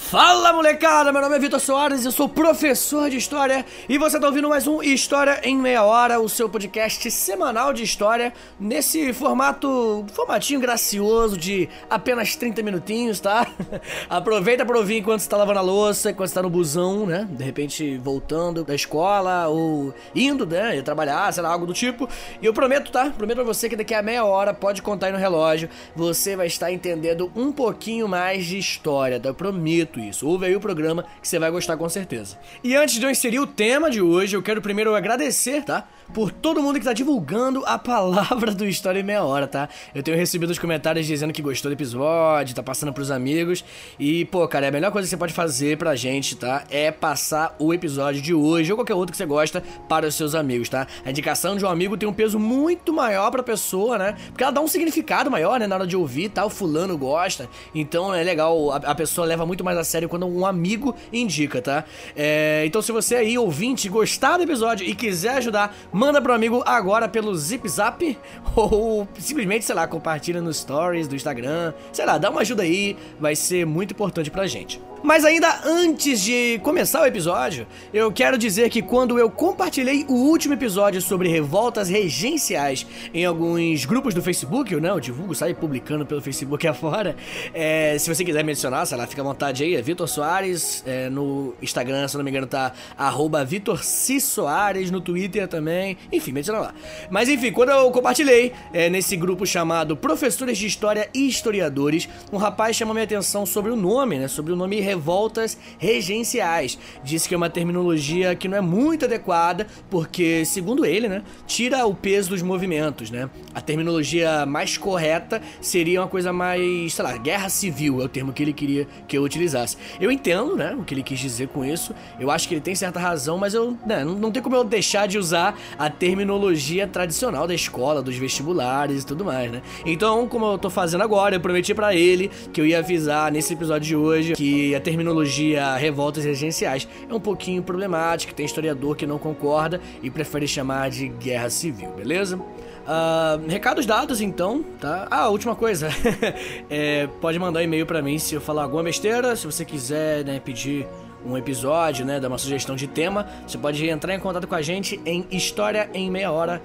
Fala molecada, meu nome é Vitor Soares, eu sou professor de História e você tá ouvindo mais um História em Meia Hora, o seu podcast semanal de História, nesse formato, formatinho gracioso de apenas 30 minutinhos, tá? Aproveita pra ouvir enquanto você tá lavando a louça, enquanto você tá no busão, né? De repente voltando da escola ou indo, né? Ir trabalhar, sei lá, algo do tipo. E eu prometo, tá? Prometo pra você que daqui a meia hora, pode contar aí no relógio, você vai estar entendendo um pouquinho mais de história, tá? Eu prometo isso. Ouve aí o programa que você vai gostar com certeza. E antes de eu inserir o tema de hoje, eu quero primeiro agradecer, tá? Por todo mundo que tá divulgando a palavra do História em Meia Hora, tá? Eu tenho recebido os comentários dizendo que gostou do episódio, tá passando pros amigos. E, pô, cara, a melhor coisa que você pode fazer pra gente, tá? É passar o episódio de hoje ou qualquer outro que você gosta para os seus amigos, tá? A indicação de um amigo tem um peso muito maior pra pessoa, né? Porque ela dá um significado maior, né? Na hora de ouvir, tá? O fulano gosta. Então é legal, a, a pessoa leva muito mais a sério quando um amigo indica, tá? É, então se você aí, ouvinte, gostar do episódio e quiser ajudar, manda pro amigo agora pelo Zip Zap ou simplesmente, sei lá, compartilha nos stories do Instagram. Sei lá, dá uma ajuda aí, vai ser muito importante pra gente. Mas ainda antes de começar o episódio, eu quero dizer que quando eu compartilhei o último episódio sobre revoltas regenciais em alguns grupos do Facebook, eu não, divulgo, sai publicando pelo Facebook afora. É, se você quiser mencionar, sei lá, fica à vontade aí, é Vitor Soares, é, no Instagram, se não me engano, tá arroba Vitor C. Soares, no Twitter também, enfim, menciona lá. Mas enfim, quando eu compartilhei é, nesse grupo chamado Professores de História e Historiadores, um rapaz chamou minha atenção sobre o nome, né, sobre o nome revoltas regenciais. Disse que é uma terminologia que não é muito adequada, porque, segundo ele, né, tira o peso dos movimentos, né? A terminologia mais correta seria uma coisa mais, sei lá, guerra civil é o termo que ele queria que eu utilizasse. Eu entendo, né, o que ele quis dizer com isso. Eu acho que ele tem certa razão, mas eu, né, não, não tem como eu deixar de usar a terminologia tradicional da escola, dos vestibulares e tudo mais, né? Então, como eu tô fazendo agora, eu prometi para ele que eu ia avisar nesse episódio de hoje que a terminologia revoltas regenciais é um pouquinho problemática, tem historiador que não concorda e prefere chamar de guerra civil, beleza? Uh, recados dados então, tá? Ah, última coisa. é, pode mandar um e-mail para mim se eu falar alguma besteira, se você quiser né, pedir um episódio, né, dar uma sugestão de tema, você pode entrar em contato com a gente em história em meia hora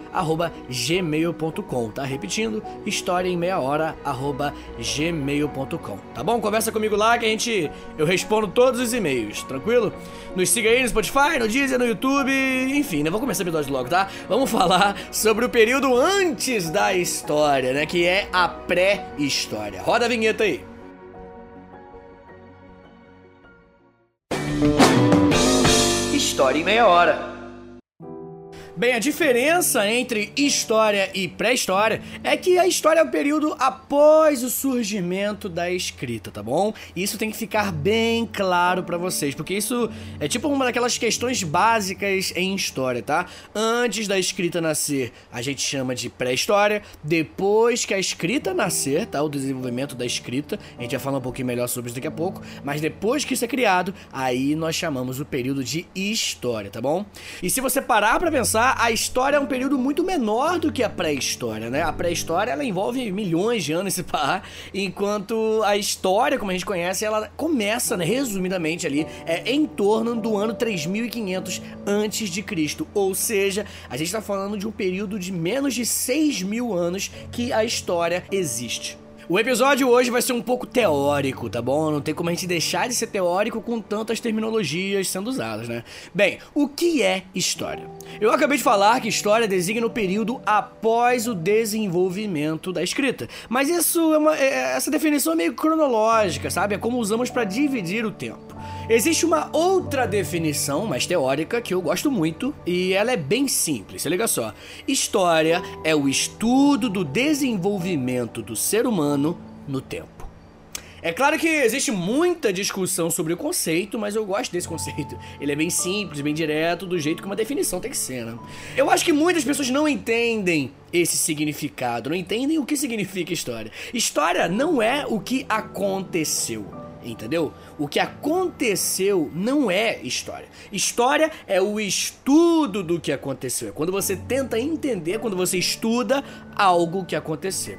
tá? Repetindo, história em meia hora tá bom? Conversa comigo lá que a gente eu respondo todos os e-mails, tranquilo? Nos siga aí no Spotify, no Deezer, no YouTube, enfim, né? Vamos começar o episódio logo, tá? Vamos falar sobre o período antes da história, né, que é a pré-história. Roda a vinheta aí. História em Meia Hora. Bem, a diferença entre história e pré-história é que a história é o período após o surgimento da escrita, tá bom? Isso tem que ficar bem claro para vocês, porque isso é tipo uma daquelas questões básicas em história, tá? Antes da escrita nascer, a gente chama de pré-história. Depois que a escrita nascer, tá? O desenvolvimento da escrita, a gente vai falar um pouquinho melhor sobre isso daqui a pouco, mas depois que isso é criado, aí nós chamamos o período de história, tá bom? E se você parar para pensar a história é um período muito menor do que a pré-história, né? A pré-história ela envolve milhões de anos se pá, enquanto a história, como a gente conhece, ela começa, né, resumidamente ali, é em torno do ano 3500 antes de Cristo. Ou seja, a gente está falando de um período de menos de 6 mil anos que a história existe. O episódio hoje vai ser um pouco teórico, tá bom? Não tem como a gente deixar de ser teórico com tantas terminologias sendo usadas, né? Bem, o que é história? Eu acabei de falar que história designa o período após o desenvolvimento da escrita. Mas isso é uma, é, essa definição é meio cronológica, sabe? É como usamos para dividir o tempo. Existe uma outra definição, mais teórica, que eu gosto muito, e ela é bem simples. Se liga só. História é o estudo do desenvolvimento do ser humano no tempo. É claro que existe muita discussão sobre o conceito, mas eu gosto desse conceito. Ele é bem simples, bem direto, do jeito que uma definição tem que ser, né? Eu acho que muitas pessoas não entendem esse significado, não entendem o que significa história. História não é o que aconteceu entendeu? O que aconteceu não é história. História é o estudo do que aconteceu. É quando você tenta entender, quando você estuda algo que aconteceu.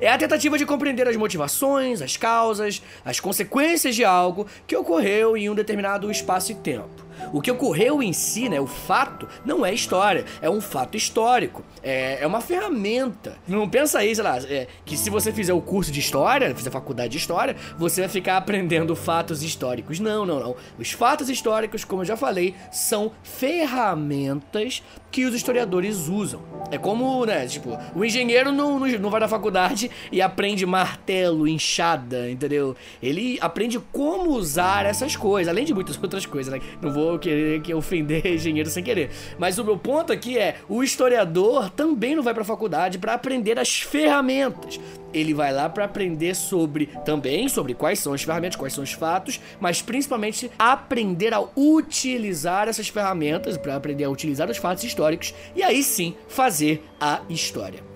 É a tentativa de compreender as motivações, as causas, as consequências de algo que ocorreu em um determinado espaço e tempo. O que ocorreu em si, né, o fato, não é história, é um fato histórico. É, é uma ferramenta. Não pensa aí, sei lá, é, que se você fizer o curso de história, fizer faculdade de história, você vai ficar aprendendo fatos históricos. Não, não, não. Os fatos históricos, como eu já falei, são ferramentas que os historiadores usam. É como, né, tipo, o engenheiro não, não, vai na faculdade e aprende martelo, enxada, entendeu? Ele aprende como usar essas coisas, além de muitas outras coisas, né? Não vou vou querer que ofender engenheiro sem querer. Mas o meu ponto aqui é: o historiador também não vai para a faculdade para aprender as ferramentas. Ele vai lá para aprender sobre também sobre quais são as ferramentas, quais são os fatos, mas principalmente aprender a utilizar essas ferramentas para aprender a utilizar os fatos históricos e aí sim fazer a história.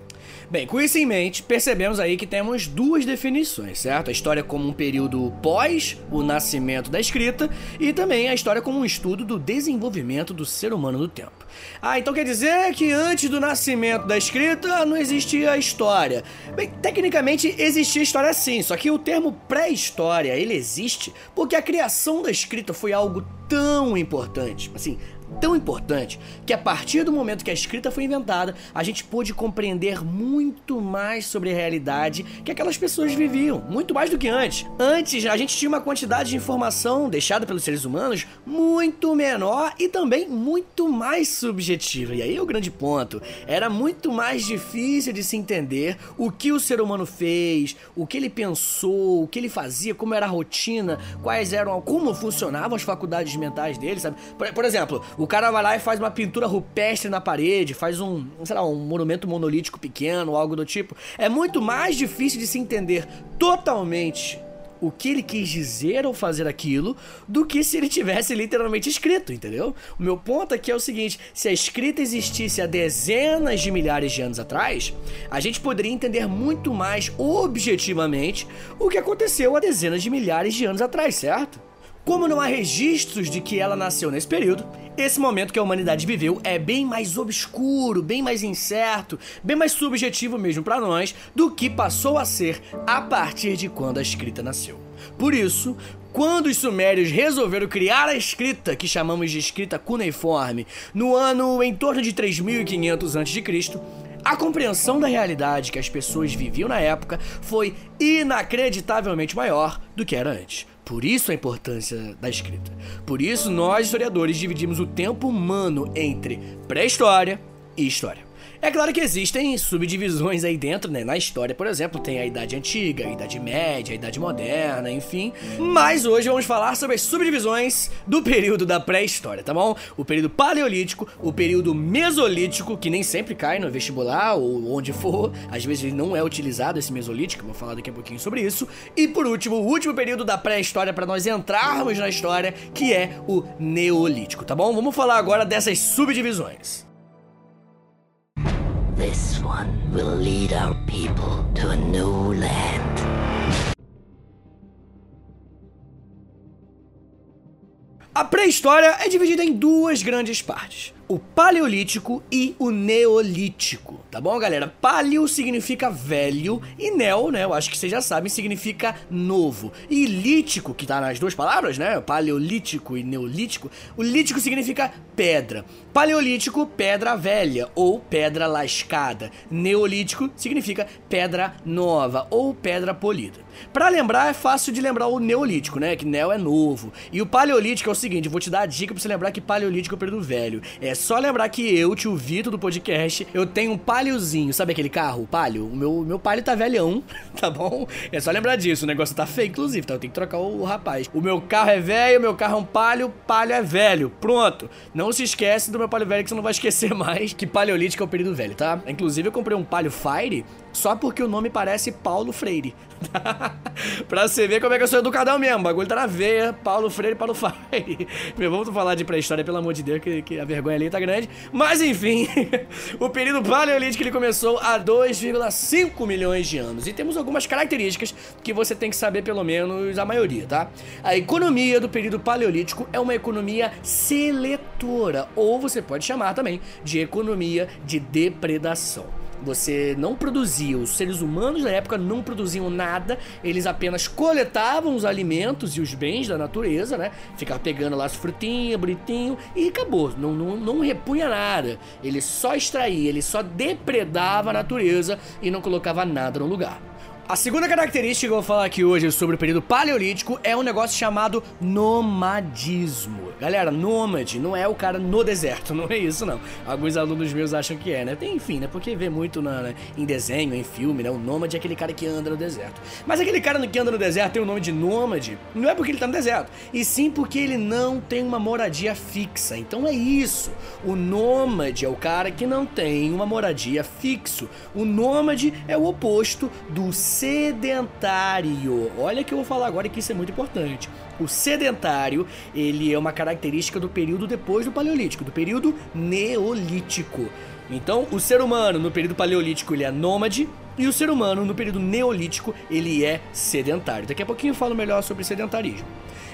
Bem, com isso em mente, percebemos aí que temos duas definições, certo? A história como um período pós o nascimento da escrita e também a história como um estudo do desenvolvimento do ser humano no tempo. Ah, então quer dizer que antes do nascimento da escrita não existia história. Bem, tecnicamente existia história sim, só que o termo pré-história, ele existe porque a criação da escrita foi algo tão importante, assim, tão importante que a partir do momento que a escrita foi inventada, a gente pôde compreender muito mais sobre a realidade que aquelas pessoas viviam, muito mais do que antes. Antes, a gente tinha uma quantidade de informação deixada pelos seres humanos muito menor e também muito mais subjetiva. E aí é o grande ponto. Era muito mais difícil de se entender o que o ser humano fez, o que ele pensou, o que ele fazia, como era a rotina, quais eram, como funcionavam as faculdades mentais dele, sabe? Por, por exemplo, o cara vai lá e faz uma pintura rupestre na parede, faz um, sei lá, um monumento monolítico pequeno, algo do tipo. É muito mais difícil de se entender totalmente o que ele quis dizer ao fazer aquilo do que se ele tivesse literalmente escrito, entendeu? O meu ponto aqui é o seguinte: se a escrita existisse há dezenas de milhares de anos atrás, a gente poderia entender muito mais objetivamente o que aconteceu há dezenas de milhares de anos atrás, certo? Como não há registros de que ela nasceu nesse período, esse momento que a humanidade viveu é bem mais obscuro, bem mais incerto, bem mais subjetivo mesmo para nós do que passou a ser a partir de quando a escrita nasceu. Por isso, quando os sumérios resolveram criar a escrita, que chamamos de escrita cuneiforme, no ano em torno de 3500 a.C., a compreensão da realidade que as pessoas viviam na época foi inacreditavelmente maior do que era antes. Por isso a importância da escrita. Por isso nós historiadores dividimos o tempo humano entre pré-história e história. É claro que existem subdivisões aí dentro, né? Na história, por exemplo, tem a Idade Antiga, a Idade Média, a Idade Moderna, enfim. Mas hoje vamos falar sobre as subdivisões do período da pré-história, tá bom? O período Paleolítico, o período Mesolítico, que nem sempre cai no vestibular ou onde for, às vezes ele não é utilizado esse Mesolítico, vou falar daqui a pouquinho sobre isso. E por último, o último período da pré-história para nós entrarmos na história, que é o Neolítico, tá bom? Vamos falar agora dessas subdivisões. This one will lead our people to a new land. A pré-história é dividida em duas grandes partes o Paleolítico e o Neolítico, tá bom, galera? Paleo significa velho e neo, né, eu acho que vocês já sabem, significa novo. E lítico, que tá nas duas palavras, né, Paleolítico e Neolítico, o lítico significa pedra. Paleolítico, pedra velha ou pedra lascada. Neolítico significa pedra nova ou pedra polida. Para lembrar, é fácil de lembrar o Neolítico, né, que neo é novo. E o Paleolítico é o seguinte, vou te dar a dica pra você lembrar que Paleolítico é o período velho. É só lembrar que eu, tio Vitor do podcast, eu tenho um paliozinho. Sabe aquele carro, o palio? O meu, meu palio tá velhão, tá bom? É só lembrar disso. O negócio tá feio, inclusive, tá? Eu tenho que trocar o, o rapaz. O meu carro é velho, meu carro é um palio, palio é velho. Pronto. Não se esquece do meu palio velho que você não vai esquecer mais que paleolítico é o período velho, tá? Inclusive, eu comprei um palio Fire só porque o nome parece Paulo Freire. pra você ver como é que eu sou educadão mesmo. O bagulho tá na veia. Paulo Freire, Paulo Freire. Meu, vamos falar de pré-história, pelo amor de Deus, que, que, a vergonha ali tá grande. Mas enfim, o período paleolítico ele começou há 2,5 milhões de anos. E temos algumas características que você tem que saber, pelo menos a maioria, tá? A economia do período paleolítico é uma economia seletora, ou você pode chamar também de economia de depredação. Você não produzia, os seres humanos da época não produziam nada, eles apenas coletavam os alimentos e os bens da natureza, né? Ficava pegando lá as frutinhas, bonitinho, e acabou. Não, não, não repunha nada. Ele só extraía, ele só depredava a natureza e não colocava nada no lugar. A segunda característica que eu vou falar aqui hoje sobre o período paleolítico é um negócio chamado nomadismo. Galera, nômade não é o cara no deserto, não é isso não. Alguns alunos meus acham que é, né? Tem, enfim, né? Porque vê muito na, né? em desenho, em filme, né? O nômade é aquele cara que anda no deserto. Mas aquele cara que anda no deserto tem o nome de nômade, não é porque ele tá no deserto, e sim porque ele não tem uma moradia fixa. Então é isso. O nômade é o cara que não tem uma moradia fixo. O nômade é o oposto do sedentário. Olha que eu vou falar agora que isso é muito importante. O sedentário, ele é uma característica do período depois do paleolítico, do período neolítico. Então, o ser humano no período paleolítico ele é nômade e o ser humano no período neolítico ele é sedentário. Daqui a pouquinho eu falo melhor sobre sedentarismo.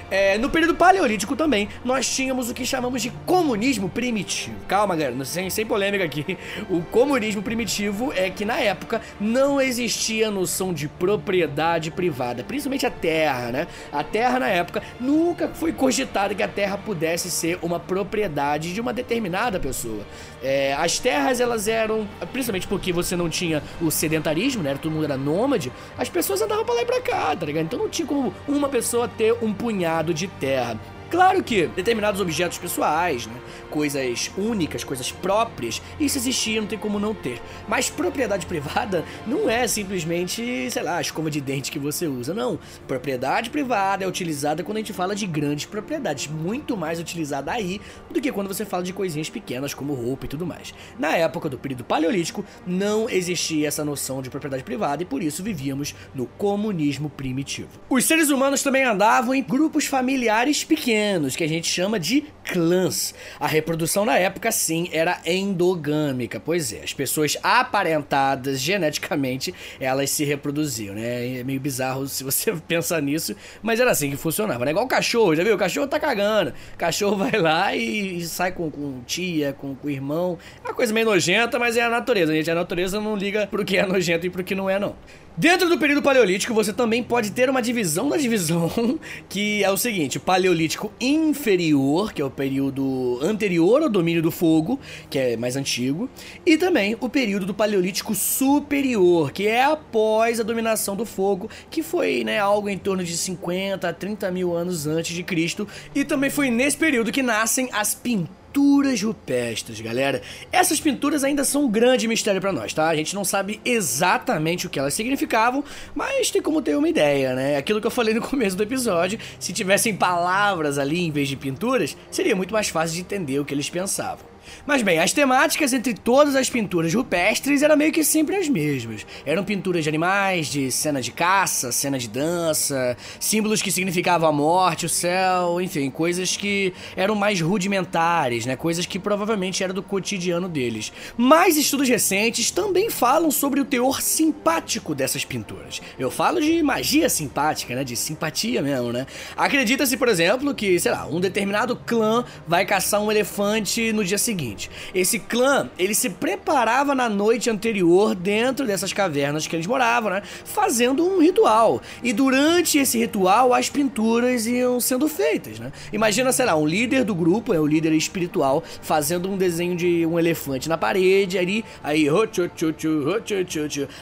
É, no período paleolítico também, nós tínhamos o que chamamos de comunismo primitivo. Calma, galera, sem, sem polêmica aqui. O comunismo primitivo é que na época não existia noção de propriedade privada, principalmente a terra, né? A terra na época nunca foi cogitada que a terra pudesse ser uma propriedade de uma determinada pessoa. É, as terras elas eram, principalmente porque você não tinha o sedentarismo, né? Todo mundo era nômade, as pessoas andavam pra lá e pra cá, tá ligado? Então não tinha como uma pessoa ter um punhado de terra. Claro que determinados objetos pessoais, né, coisas únicas, coisas próprias, isso existia, não tem como não ter. Mas propriedade privada não é simplesmente, sei lá, a escova de dente que você usa, não. Propriedade privada é utilizada quando a gente fala de grandes propriedades, muito mais utilizada aí do que quando você fala de coisinhas pequenas como roupa e tudo mais. Na época do período paleolítico, não existia essa noção de propriedade privada e por isso vivíamos no comunismo primitivo. Os seres humanos também andavam em grupos familiares pequenos pequenos, que a gente chama de clãs. A reprodução na época, sim, era endogâmica. Pois é, as pessoas aparentadas geneticamente, elas se reproduziam, né? É meio bizarro se você pensar nisso, mas era assim que funcionava, né? Igual o cachorro, já viu? O cachorro tá cagando. O cachorro vai lá e, sai com, com tia, com, com irmão. É uma coisa meio nojenta, mas é a natureza, gente. A natureza não liga pro que é nojento e pro que não é, não. Dentro do período paleolítico, você também pode ter uma divisão da divisão, que é o seguinte: paleolítico inferior, que é o período anterior ao domínio do fogo, que é mais antigo, e também o período do paleolítico superior, que é após a dominação do fogo, que foi né, algo em torno de 50 a 30 mil anos antes de Cristo, e também foi nesse período que nascem as pinturas pinturas rupestres, galera. Essas pinturas ainda são um grande mistério para nós, tá? A gente não sabe exatamente o que elas significavam, mas tem como ter uma ideia, né? Aquilo que eu falei no começo do episódio, se tivessem palavras ali em vez de pinturas, seria muito mais fácil de entender o que eles pensavam. Mas bem, as temáticas entre todas as pinturas rupestres eram meio que sempre as mesmas. Eram pinturas de animais, de cena de caça, cena de dança, símbolos que significavam a morte, o céu, enfim, coisas que eram mais rudimentares, né? Coisas que provavelmente eram do cotidiano deles. Mas estudos recentes também falam sobre o teor simpático dessas pinturas. Eu falo de magia simpática, né? De simpatia mesmo, né? Acredita-se, por exemplo, que, sei lá, um determinado clã vai caçar um elefante no dia seguinte seguinte: esse clã, ele se preparava na noite anterior dentro dessas cavernas que eles moravam, né? Fazendo um ritual. E durante esse ritual, as pinturas iam sendo feitas, né? Imagina, sei lá, um líder do grupo, é o líder espiritual, fazendo um desenho de um elefante na parede, aí, aí,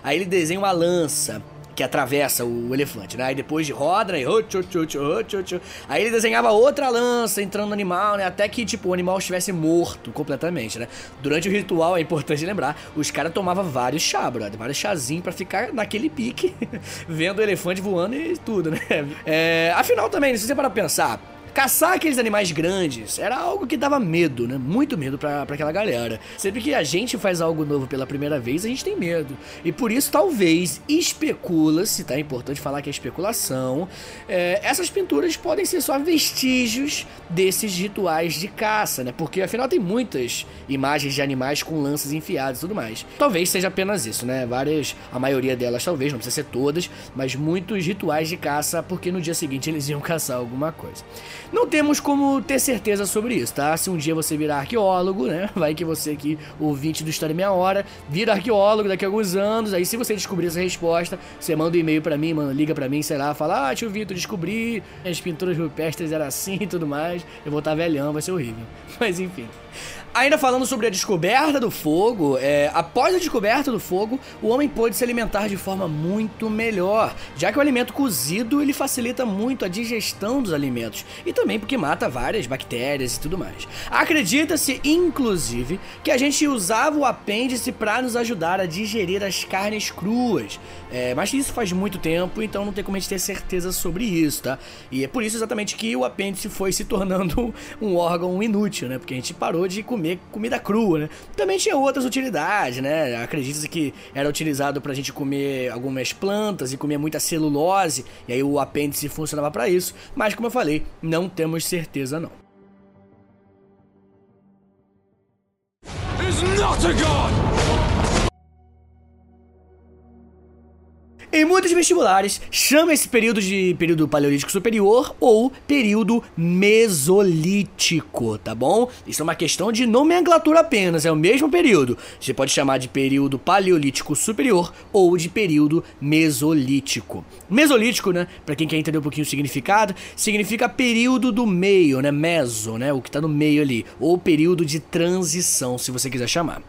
aí ele desenha uma lança que atravessa o elefante, né? Aí depois de roda, né? aí ele desenhava outra lança entrando no animal, né? Até que, tipo, o animal estivesse morto completamente, né? Durante o ritual, é importante lembrar, os caras tomavam vários chá, brother, vários chazinhos pra ficar naquele pique, vendo o elefante voando e tudo, né? É, afinal também, se você para pensar, Caçar aqueles animais grandes era algo que dava medo, né? Muito medo para aquela galera. Sempre que a gente faz algo novo pela primeira vez, a gente tem medo. E por isso, talvez, especula-se, tá? É importante falar que é especulação. É, essas pinturas podem ser só vestígios desses rituais de caça, né? Porque afinal tem muitas imagens de animais com lanças enfiadas e tudo mais. Talvez seja apenas isso, né? Várias, a maioria delas talvez, não precisa ser todas, mas muitos rituais de caça, porque no dia seguinte eles iam caçar alguma coisa. Não temos como ter certeza sobre isso, tá? Se um dia você virar arqueólogo, né? Vai que você aqui, ouvinte do História Meia Hora, vira arqueólogo daqui a alguns anos. Aí, se você descobrir essa resposta, você manda um e-mail para mim, mano, liga para mim, sei lá, fala: Ah, tio Vitor, descobri, as pinturas rupestres eram assim e tudo mais. Eu vou estar tá velhão, vai ser horrível. Mas enfim. Ainda falando sobre a descoberta do fogo, é, após a descoberta do fogo, o homem pôde se alimentar de forma muito melhor, já que o alimento cozido ele facilita muito a digestão dos alimentos e também porque mata várias bactérias e tudo mais. Acredita-se, inclusive, que a gente usava o apêndice para nos ajudar a digerir as carnes cruas, é, mas isso faz muito tempo, então não tem como a gente ter certeza sobre isso, tá? E é por isso exatamente que o apêndice foi se tornando um órgão inútil, né? Porque a gente parou de comer comida crua, né? Também tinha outras utilidades, né? Acredita-se que era utilizado pra gente comer algumas plantas e comer muita celulose, e aí o apêndice funcionava para isso, mas como eu falei, não temos certeza não. Is not a god! Muitos vestibulares, chama esse período de período paleolítico superior ou período mesolítico, tá bom? Isso é uma questão de nomenclatura apenas, é o mesmo período. Você pode chamar de período paleolítico superior ou de período mesolítico. Mesolítico, né, para quem quer entender um pouquinho o significado, significa período do meio, né, meso, né, o que tá no meio ali, ou período de transição, se você quiser chamar.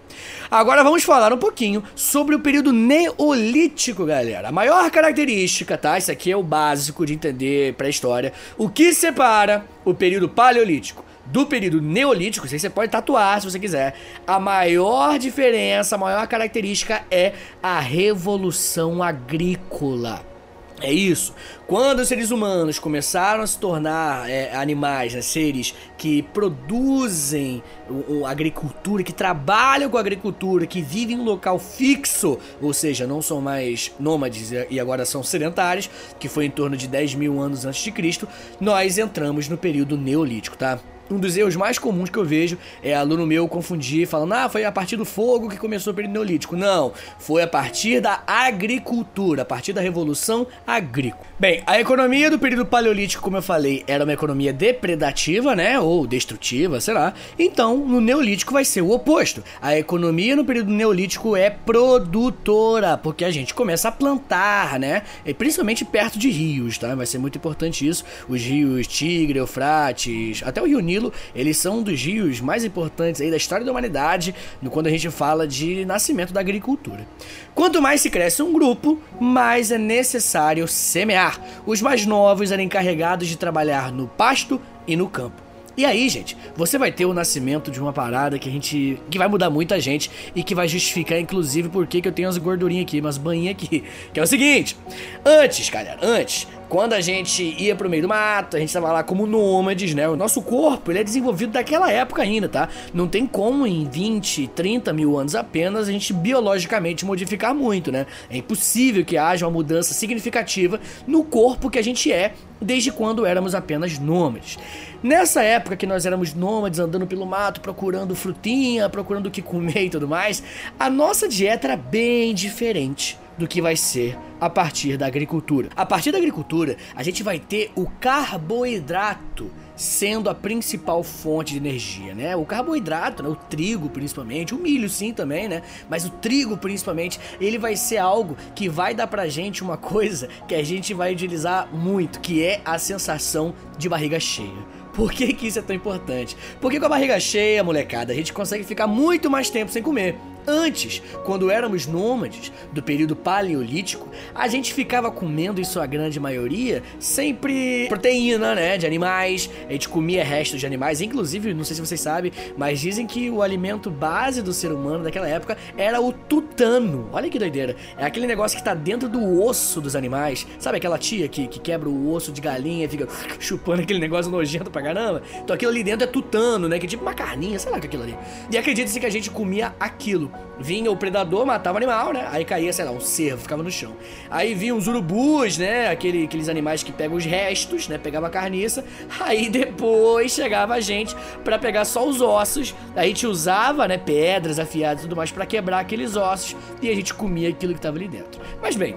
Agora vamos falar um pouquinho sobre o período neolítico, galera. A maior característica, tá? Isso aqui é o básico de entender para a história. O que separa o período paleolítico do período neolítico, você pode tatuar se você quiser. A maior diferença, a maior característica é a revolução agrícola. É isso. Quando os seres humanos começaram a se tornar é, animais, né, seres que produzem o, o, agricultura, que trabalham com a agricultura, que vivem em um local fixo, ou seja, não são mais nômades e agora são sedentários, que foi em torno de 10 mil anos antes de Cristo, nós entramos no período neolítico, tá? Um dos erros mais comuns que eu vejo é aluno meu confundir, falando, ah, foi a partir do fogo que começou o período neolítico. Não, foi a partir da agricultura, a partir da revolução agrícola. Bem, a economia do período paleolítico, como eu falei, era uma economia depredativa, né, ou destrutiva, sei lá. Então, no neolítico vai ser o oposto. A economia no período neolítico é produtora, porque a gente começa a plantar, né, e principalmente perto de rios, tá? Vai ser muito importante isso. Os rios Tigre, Eufrates, até o Rio Nilo Nilo, eles são um dos rios mais importantes aí da história da humanidade quando a gente fala de nascimento da agricultura. Quanto mais se cresce um grupo, mais é necessário semear. Os mais novos eram encarregados de trabalhar no pasto e no campo. E aí, gente, você vai ter o nascimento de uma parada que a gente. que vai mudar muita gente e que vai justificar, inclusive, por que eu tenho as gordurinhas aqui, umas banhinhas aqui. Que é o seguinte: antes, galera, antes, quando a gente ia pro meio do mato, a gente tava lá como nômades, né? O nosso corpo, ele é desenvolvido daquela época ainda, tá? Não tem como em 20, 30 mil anos apenas a gente biologicamente modificar muito, né? É impossível que haja uma mudança significativa no corpo que a gente é desde quando éramos apenas nômades. Nessa época que nós éramos nômades andando pelo mato, procurando frutinha, procurando o que comer e tudo mais, a nossa dieta era bem diferente do que vai ser a partir da agricultura. A partir da agricultura, a gente vai ter o carboidrato sendo a principal fonte de energia, né? O carboidrato, né? o trigo principalmente, o milho sim também, né? Mas o trigo principalmente, ele vai ser algo que vai dar pra gente uma coisa que a gente vai utilizar muito, que é a sensação de barriga cheia. Por que, que isso é tão importante? Porque com a barriga cheia, molecada, a gente consegue ficar muito mais tempo sem comer. Antes, quando éramos nômades do período paleolítico, a gente ficava comendo, em sua grande maioria, sempre proteína, né? De animais. A gente comia restos de animais. Inclusive, não sei se vocês sabem, mas dizem que o alimento base do ser humano daquela época era o tutano. Olha que doideira. É aquele negócio que tá dentro do osso dos animais. Sabe aquela tia que, que quebra o osso de galinha e fica chupando aquele negócio nojento pra caramba? Então aquilo ali dentro é tutano, né? Que é tipo uma carninha, sei lá o que é aquilo ali. E acredita-se que a gente comia aquilo. Vinha o predador, matava o animal, né? Aí caía, sei lá, um cervo, ficava no chão. Aí vinha os urubus, né? Aquele, aqueles animais que pegam os restos, né? Pegava a carniça. Aí depois chegava a gente para pegar só os ossos. Aí a gente usava, né? Pedras afiadas e tudo mais para quebrar aqueles ossos. E a gente comia aquilo que tava ali dentro. Mas bem,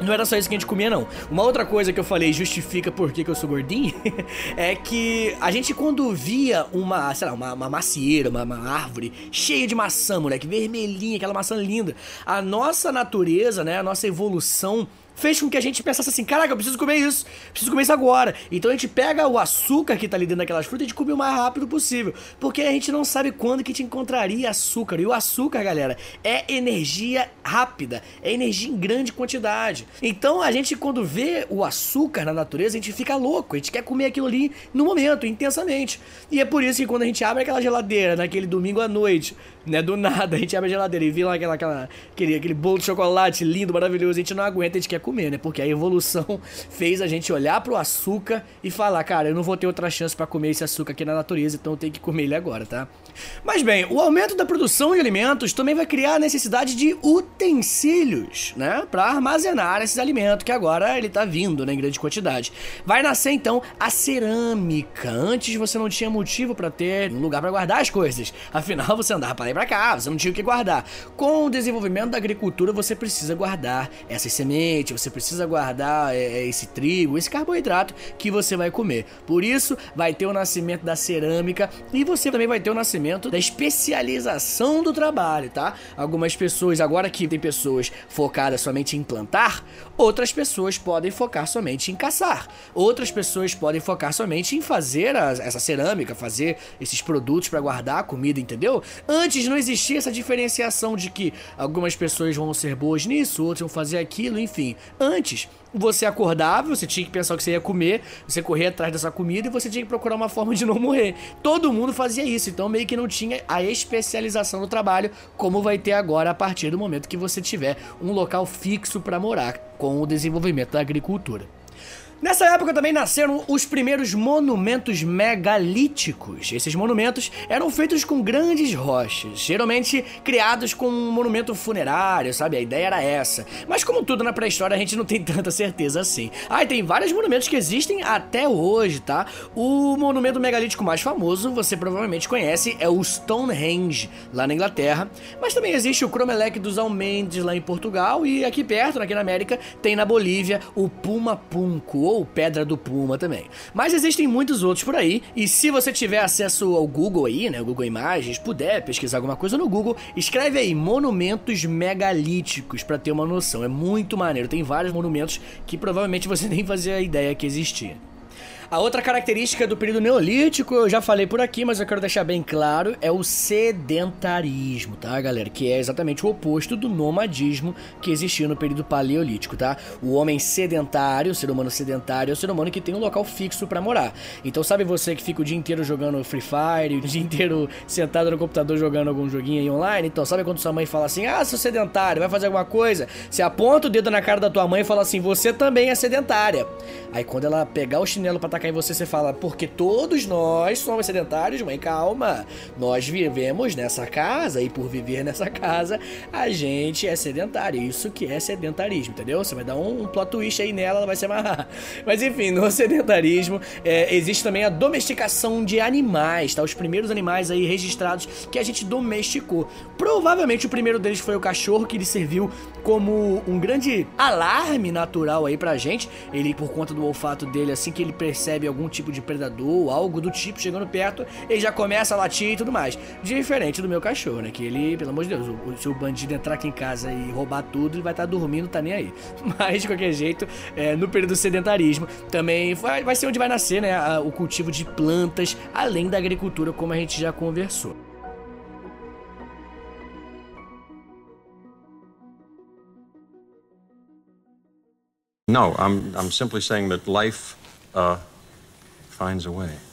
não era só isso que a gente comia, não. Uma outra coisa que eu falei justifica por que, que eu sou gordinho é que a gente, quando via uma, sei lá, uma, uma macieira, uma, uma, árvore cheia de maçã, moleque, vermelhinha, aquela maçã linda, a nossa natureza, né, a nossa evolução fez com que a gente pensasse assim: caraca, eu preciso comer isso, preciso comer isso agora. Então a gente pega o açúcar que tá ali dentro daquelas frutas e a gente come o mais rápido possível. Porque a gente não sabe quando que te encontraria açúcar. E o açúcar, galera, é energia rápida, é energia em grande quantidade. Então a gente, quando vê o açúcar na natureza, a gente fica louco, a gente quer comer aquilo ali no momento, intensamente. E é por isso que quando a gente abre aquela geladeira naquele domingo à noite, né, do nada, a gente abre a geladeira e vê lá aquela, aquela, aquele, aquele bolo de chocolate lindo, maravilhoso, a gente não aguenta, a gente quer comer, né? Porque a evolução fez a gente olhar pro açúcar e falar, cara, eu não vou ter outra chance para comer esse açúcar aqui na natureza, então eu tenho que comer ele agora, tá? Mas bem, o aumento da produção de alimentos também vai criar a necessidade de utensílios, né? Para armazenar esses alimentos que agora ele tá vindo né, em grande quantidade. Vai nascer então a cerâmica. Antes você não tinha motivo para ter um lugar para guardar as coisas. Afinal, você andava para para cá, você não tinha o que guardar. Com o desenvolvimento da agricultura, você precisa guardar essas sementes, você precisa guardar é, é, esse trigo, esse carboidrato que você vai comer. Por isso, vai ter o nascimento da cerâmica e você também vai ter o nascimento da especialização do trabalho, tá? Algumas pessoas, agora que tem pessoas focadas somente em plantar, outras pessoas podem focar somente em caçar. Outras pessoas podem focar somente em fazer a, essa cerâmica, fazer esses produtos para guardar a comida, entendeu? Antes não existia essa diferenciação de que algumas pessoas vão ser boas nisso, outras vão fazer aquilo, enfim. Antes, você acordava, você tinha que pensar o que você ia comer, você corria atrás dessa comida e você tinha que procurar uma forma de não morrer. Todo mundo fazia isso, então meio que não tinha a especialização no trabalho, como vai ter agora a partir do momento que você tiver um local fixo para morar com o desenvolvimento da agricultura. Nessa época também nasceram os primeiros monumentos megalíticos. Esses monumentos eram feitos com grandes rochas, geralmente criados com um monumento funerário, sabe? A ideia era essa. Mas como tudo na pré-história, a gente não tem tanta certeza assim. Ah, e tem vários monumentos que existem até hoje, tá? O monumento megalítico mais famoso, você provavelmente conhece, é o Stonehenge, lá na Inglaterra. Mas também existe o Cromelec dos Almendes, lá em Portugal. E aqui perto, aqui na América, tem na Bolívia o Puma Punco ou Pedra do Puma também. Mas existem muitos outros por aí, e se você tiver acesso ao Google aí, né, Google Imagens, puder pesquisar alguma coisa no Google, escreve aí monumentos megalíticos para ter uma noção. É muito maneiro, tem vários monumentos que provavelmente você nem fazia ideia que existia. A outra característica do período neolítico, eu já falei por aqui, mas eu quero deixar bem claro, é o sedentarismo, tá, galera? Que é exatamente o oposto do nomadismo que existia no período paleolítico, tá? O homem sedentário, o ser humano sedentário, é o ser humano que tem um local fixo para morar. Então, sabe você que fica o dia inteiro jogando Free Fire, o dia inteiro sentado no computador jogando algum joguinho aí online? Então, sabe quando sua mãe fala assim: "Ah, seu sedentário, vai fazer alguma coisa?" Você aponta o dedo na cara da tua mãe e fala assim: "Você também é sedentária". Aí quando ela pegar o chinelo para atacar em você, você fala, porque todos nós somos sedentários, mãe, calma. Nós vivemos nessa casa e por viver nessa casa, a gente é sedentário. Isso que é sedentarismo, entendeu? Você vai dar um, um plot twist aí nela, ela vai se amarrar. Mas enfim, no sedentarismo é, existe também a domesticação de animais, tá? Os primeiros animais aí registrados que a gente domesticou. Provavelmente o primeiro deles foi o cachorro, que ele serviu como um grande alarme natural aí pra gente. Ele, por conta do olfato dele, assim que ele percebe algum tipo de predador, algo do tipo chegando perto, ele já começa a latir e tudo mais. Diferente do meu cachorro, né? Que ele, pelo amor de Deus, o, se o bandido entrar aqui em casa e roubar tudo, ele vai estar tá dormindo, tá nem aí. Mas, de qualquer jeito, é, no período do sedentarismo, também vai, vai ser onde vai nascer, né? A, o cultivo de plantas, além da agricultura, como a gente já conversou. No, I'm, I'm simply saying that life uh, finds a way.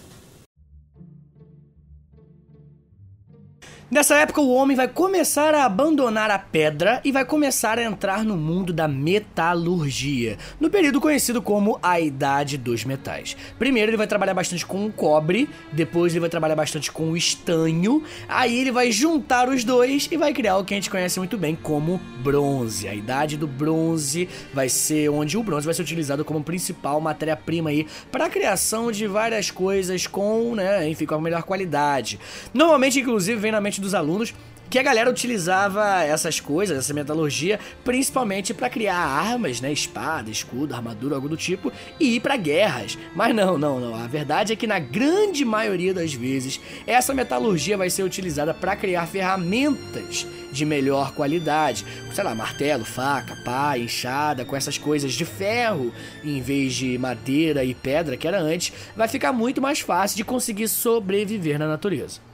Nessa época, o homem vai começar a abandonar a pedra e vai começar a entrar no mundo da metalurgia, no período conhecido como a Idade dos Metais. Primeiro, ele vai trabalhar bastante com o cobre, depois, ele vai trabalhar bastante com o estanho, aí ele vai juntar os dois e vai criar o que a gente conhece muito bem como bronze. A Idade do Bronze vai ser onde o bronze vai ser utilizado como principal matéria-prima aí para a criação de várias coisas com, né, enfim, com a melhor qualidade. Normalmente, inclusive, vem na mente dos alunos que a galera utilizava essas coisas, essa metalurgia, principalmente para criar armas, né, espada, escudo, armadura, algo do tipo, e ir para guerras. Mas não, não, não. A verdade é que na grande maioria das vezes essa metalurgia vai ser utilizada para criar ferramentas de melhor qualidade, sei lá, martelo, faca, pá, enxada, com essas coisas de ferro em vez de madeira e pedra que era antes, vai ficar muito mais fácil de conseguir sobreviver na natureza.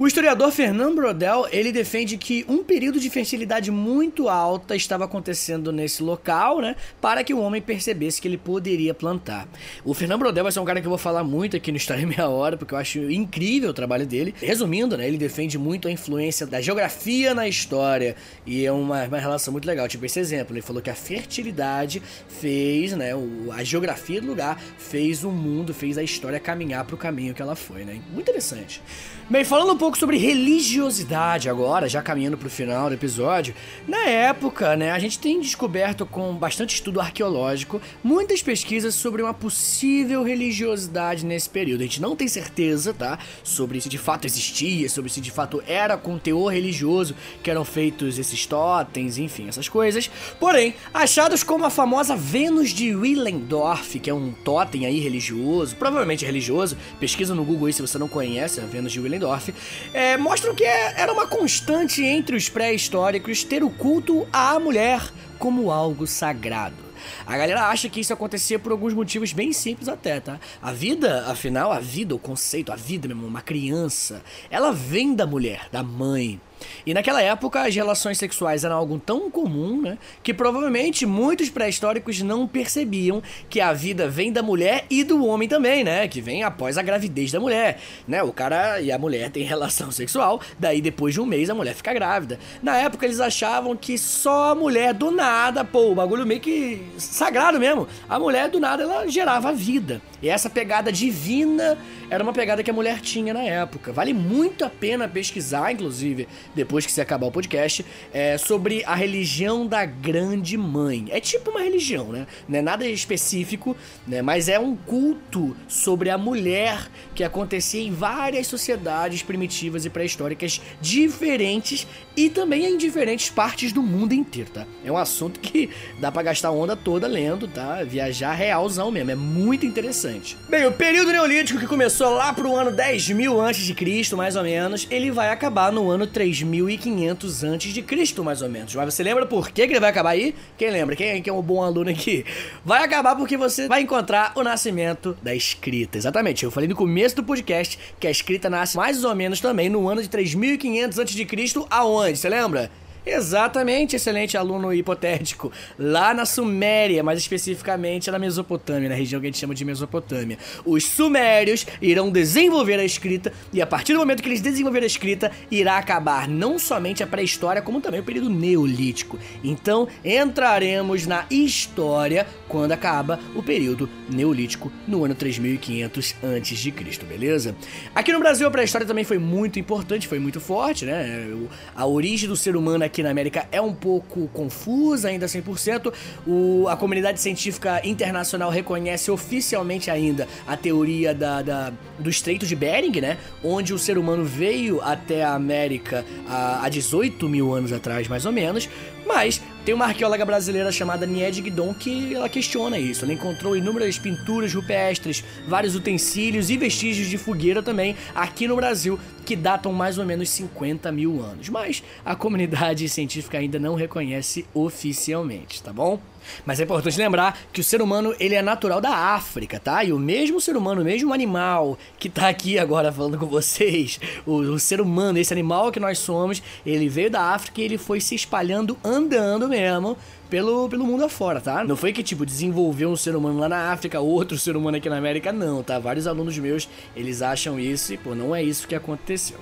O historiador Fernando Brodel, ele defende que um período de fertilidade muito alta estava acontecendo nesse local, né, para que o homem percebesse que ele poderia plantar. O Fernando Brodel vai ser um cara que eu vou falar muito aqui no História Meia Hora, porque eu acho incrível o trabalho dele. Resumindo, né, ele defende muito a influência da geografia na história, e é uma, uma relação muito legal. Tipo esse exemplo, ele falou que a fertilidade fez, né, o, a geografia do lugar fez o mundo, fez a história caminhar para o caminho que ela foi, né. Muito interessante. Bem, falando um pouco sobre religiosidade agora, já caminhando pro final do episódio. Na época, né, a gente tem descoberto com bastante estudo arqueológico muitas pesquisas sobre uma possível religiosidade nesse período. A gente não tem certeza, tá, sobre se de fato existia, sobre se de fato era com teor religioso que eram feitos esses totens, enfim, essas coisas. Porém, achados como a famosa Vênus de Willendorf, que é um totem aí religioso, provavelmente religioso, pesquisa no Google aí se você não conhece a Vênus de Willendorf é, mostram que é, era uma constante entre os pré-históricos ter o culto à mulher como algo sagrado. A galera acha que isso acontecia por alguns motivos bem simples até, tá? A vida, afinal, a vida, o conceito, a vida mesmo, uma criança, ela vem da mulher, da mãe. E naquela época as relações sexuais eram algo tão comum, né, que provavelmente muitos pré-históricos não percebiam que a vida vem da mulher e do homem também, né, que vem após a gravidez da mulher, né? O cara e a mulher têm relação sexual, daí depois de um mês a mulher fica grávida. Na época eles achavam que só a mulher do nada, pô, o bagulho meio que sagrado mesmo. A mulher do nada ela gerava vida. E essa pegada divina era uma pegada que a mulher tinha na época. Vale muito a pena pesquisar, inclusive, depois que você acabar o podcast, é, sobre a religião da Grande Mãe. É tipo uma religião, né? Não é nada específico, né? Mas é um culto sobre a mulher que acontecia em várias sociedades primitivas e pré-históricas diferentes e também em diferentes partes do mundo inteiro, tá? É um assunto que dá para gastar onda toda lendo, tá? Viajar realzão mesmo, é muito interessante. Bem, o período neolítico que começou lá pro ano 10 mil antes de Cristo, mais ou menos, ele vai acabar no ano 3500 antes de Cristo, mais ou menos. Mas você lembra por que, que ele vai acabar aí? Quem lembra? Quem, quem é um bom aluno aqui? Vai acabar porque você vai encontrar o nascimento da escrita. Exatamente, eu falei no começo do podcast que a escrita nasce mais ou menos também no ano de 3500 antes de Cristo, aonde? Você lembra? Exatamente, excelente aluno hipotético. Lá na Suméria, mais especificamente na Mesopotâmia, na região que a gente chama de Mesopotâmia. Os sumérios irão desenvolver a escrita e a partir do momento que eles desenvolverem a escrita, irá acabar não somente a pré-história, como também o período neolítico. Então, entraremos na história quando acaba o período neolítico no ano 3500 a.C., beleza? Aqui no Brasil a pré-história também foi muito importante, foi muito forte, né? A origem do ser humano aqui na América é um pouco confusa, ainda 100%. O, a comunidade científica internacional reconhece oficialmente ainda a teoria da, da, do Estreito de Bering, né? Onde o ser humano veio até a América há, há 18 mil anos atrás, mais ou menos. Mas tem uma arqueóloga brasileira chamada Nied Guidon que ela questiona isso. Ela encontrou inúmeras pinturas rupestres, vários utensílios e vestígios de fogueira também aqui no Brasil que datam mais ou menos 50 mil anos. Mas a comunidade científica ainda não reconhece oficialmente, tá bom? Mas é importante lembrar que o ser humano ele é natural da África, tá? E o mesmo ser humano, o mesmo animal que tá aqui agora falando com vocês, o, o ser humano, esse animal que nós somos, ele veio da África e ele foi se espalhando andando mesmo pelo, pelo mundo afora, tá? Não foi que, tipo, desenvolveu um ser humano lá na África, outro ser humano aqui na América, não, tá? Vários alunos meus, eles acham isso e, pô, não é isso que aconteceu.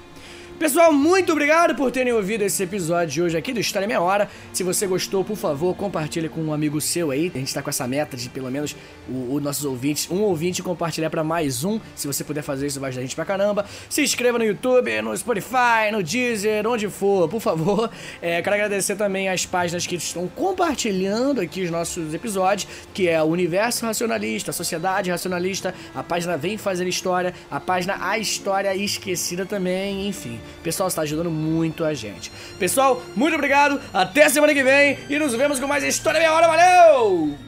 Pessoal, muito obrigado por terem ouvido esse episódio de hoje aqui do História Meia Hora. Se você gostou, por favor, compartilhe com um amigo seu aí. A gente tá com essa meta de pelo menos os nossos ouvintes, um ouvinte compartilhar para mais um. Se você puder fazer isso, vai ajudar a gente pra caramba. Se inscreva no YouTube, no Spotify, no Deezer, onde for, por favor. É, quero agradecer também as páginas que estão compartilhando aqui os nossos episódios, que é o Universo Racionalista, a Sociedade Racionalista, a página Vem Fazer História, a página A História Esquecida também, enfim. Pessoal, está ajudando muito a gente. Pessoal, muito obrigado. Até semana que vem e nos vemos com mais História Meia Hora. Valeu!